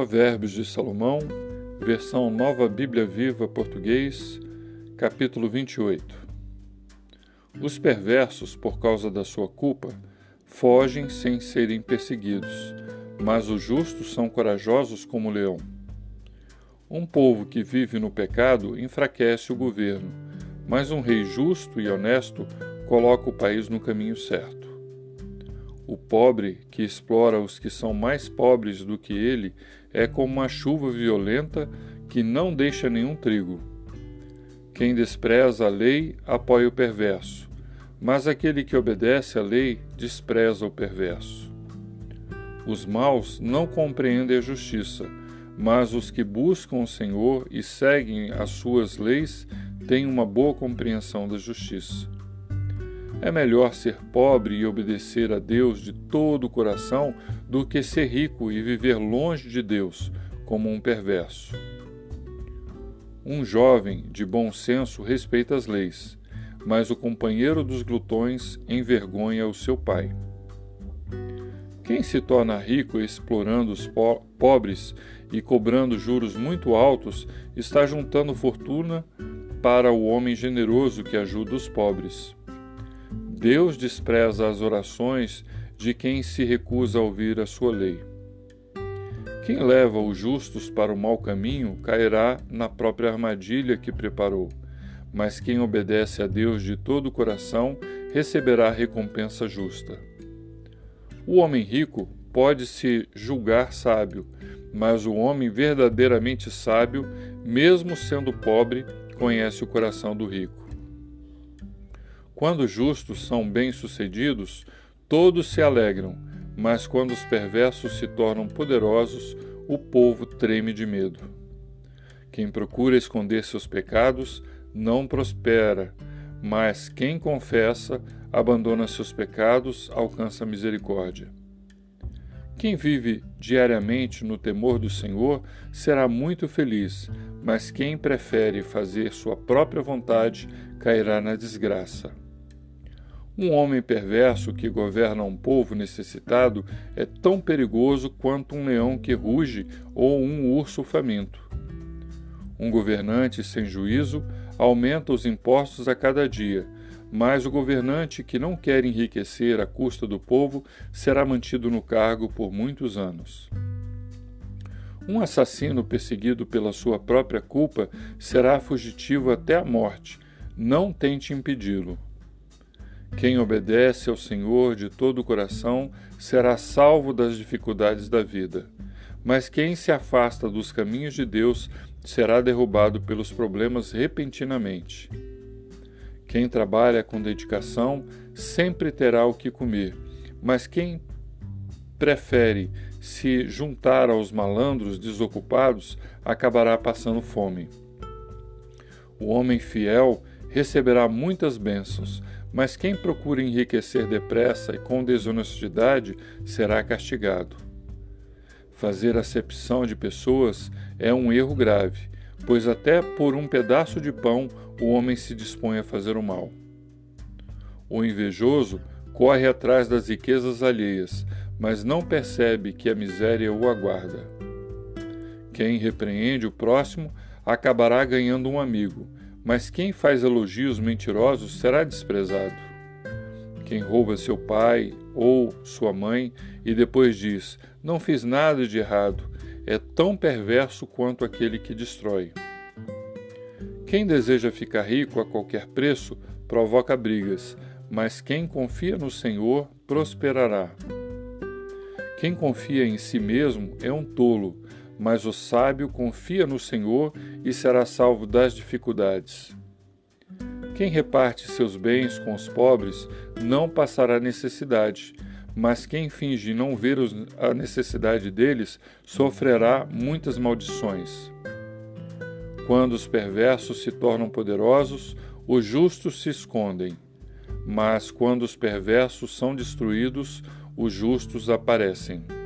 Provérbios de Salomão, versão Nova Bíblia Viva Português, capítulo 28. Os perversos, por causa da sua culpa, fogem sem serem perseguidos, mas os justos são corajosos como o leão. Um povo que vive no pecado enfraquece o governo, mas um rei justo e honesto coloca o país no caminho certo. O pobre que explora os que são mais pobres do que ele é como uma chuva violenta que não deixa nenhum trigo. Quem despreza a lei apoia o perverso, mas aquele que obedece à lei despreza o perverso. Os maus não compreendem a justiça, mas os que buscam o Senhor e seguem as suas leis têm uma boa compreensão da justiça. É melhor ser pobre e obedecer a Deus de todo o coração do que ser rico e viver longe de Deus, como um perverso. Um jovem de bom senso respeita as leis, mas o companheiro dos glutões envergonha o seu pai. Quem se torna rico explorando os po pobres e cobrando juros muito altos está juntando fortuna para o homem generoso que ajuda os pobres. Deus despreza as orações de quem se recusa a ouvir a sua lei. Quem leva os justos para o mau caminho cairá na própria armadilha que preparou, mas quem obedece a Deus de todo o coração receberá recompensa justa. O homem rico pode se julgar sábio, mas o homem verdadeiramente sábio, mesmo sendo pobre, conhece o coração do rico. Quando os justos são bem-sucedidos, todos se alegram, mas quando os perversos se tornam poderosos, o povo treme de medo. Quem procura esconder seus pecados não prospera, mas quem confessa, abandona seus pecados, alcança misericórdia. Quem vive diariamente no temor do Senhor será muito feliz, mas quem prefere fazer sua própria vontade cairá na desgraça. Um homem perverso que governa um povo necessitado é tão perigoso quanto um leão que ruge ou um urso faminto. Um governante sem juízo aumenta os impostos a cada dia, mas o governante que não quer enriquecer à custa do povo será mantido no cargo por muitos anos. Um assassino perseguido pela sua própria culpa será fugitivo até a morte. Não tente impedi-lo. Quem obedece ao Senhor de todo o coração será salvo das dificuldades da vida. Mas quem se afasta dos caminhos de Deus será derrubado pelos problemas repentinamente. Quem trabalha com dedicação sempre terá o que comer, mas quem prefere se juntar aos malandros desocupados acabará passando fome. O homem fiel receberá muitas bênçãos, mas quem procura enriquecer depressa e com desonestidade será castigado. Fazer acepção de pessoas é um erro grave, pois até por um pedaço de pão o homem se dispõe a fazer o mal. O invejoso corre atrás das riquezas alheias, mas não percebe que a miséria o aguarda. Quem repreende o próximo acabará ganhando um amigo, mas quem faz elogios mentirosos será desprezado. Quem rouba seu pai ou sua mãe e depois diz: Não fiz nada de errado, é tão perverso quanto aquele que destrói. Quem deseja ficar rico a qualquer preço provoca brigas, mas quem confia no Senhor prosperará. Quem confia em si mesmo é um tolo, mas o sábio confia no Senhor e será salvo das dificuldades. Quem reparte seus bens com os pobres não passará necessidade, mas quem finge não ver a necessidade deles sofrerá muitas maldições. Quando os perversos se tornam poderosos, os justos se escondem, mas quando os perversos são destruídos, os justos aparecem.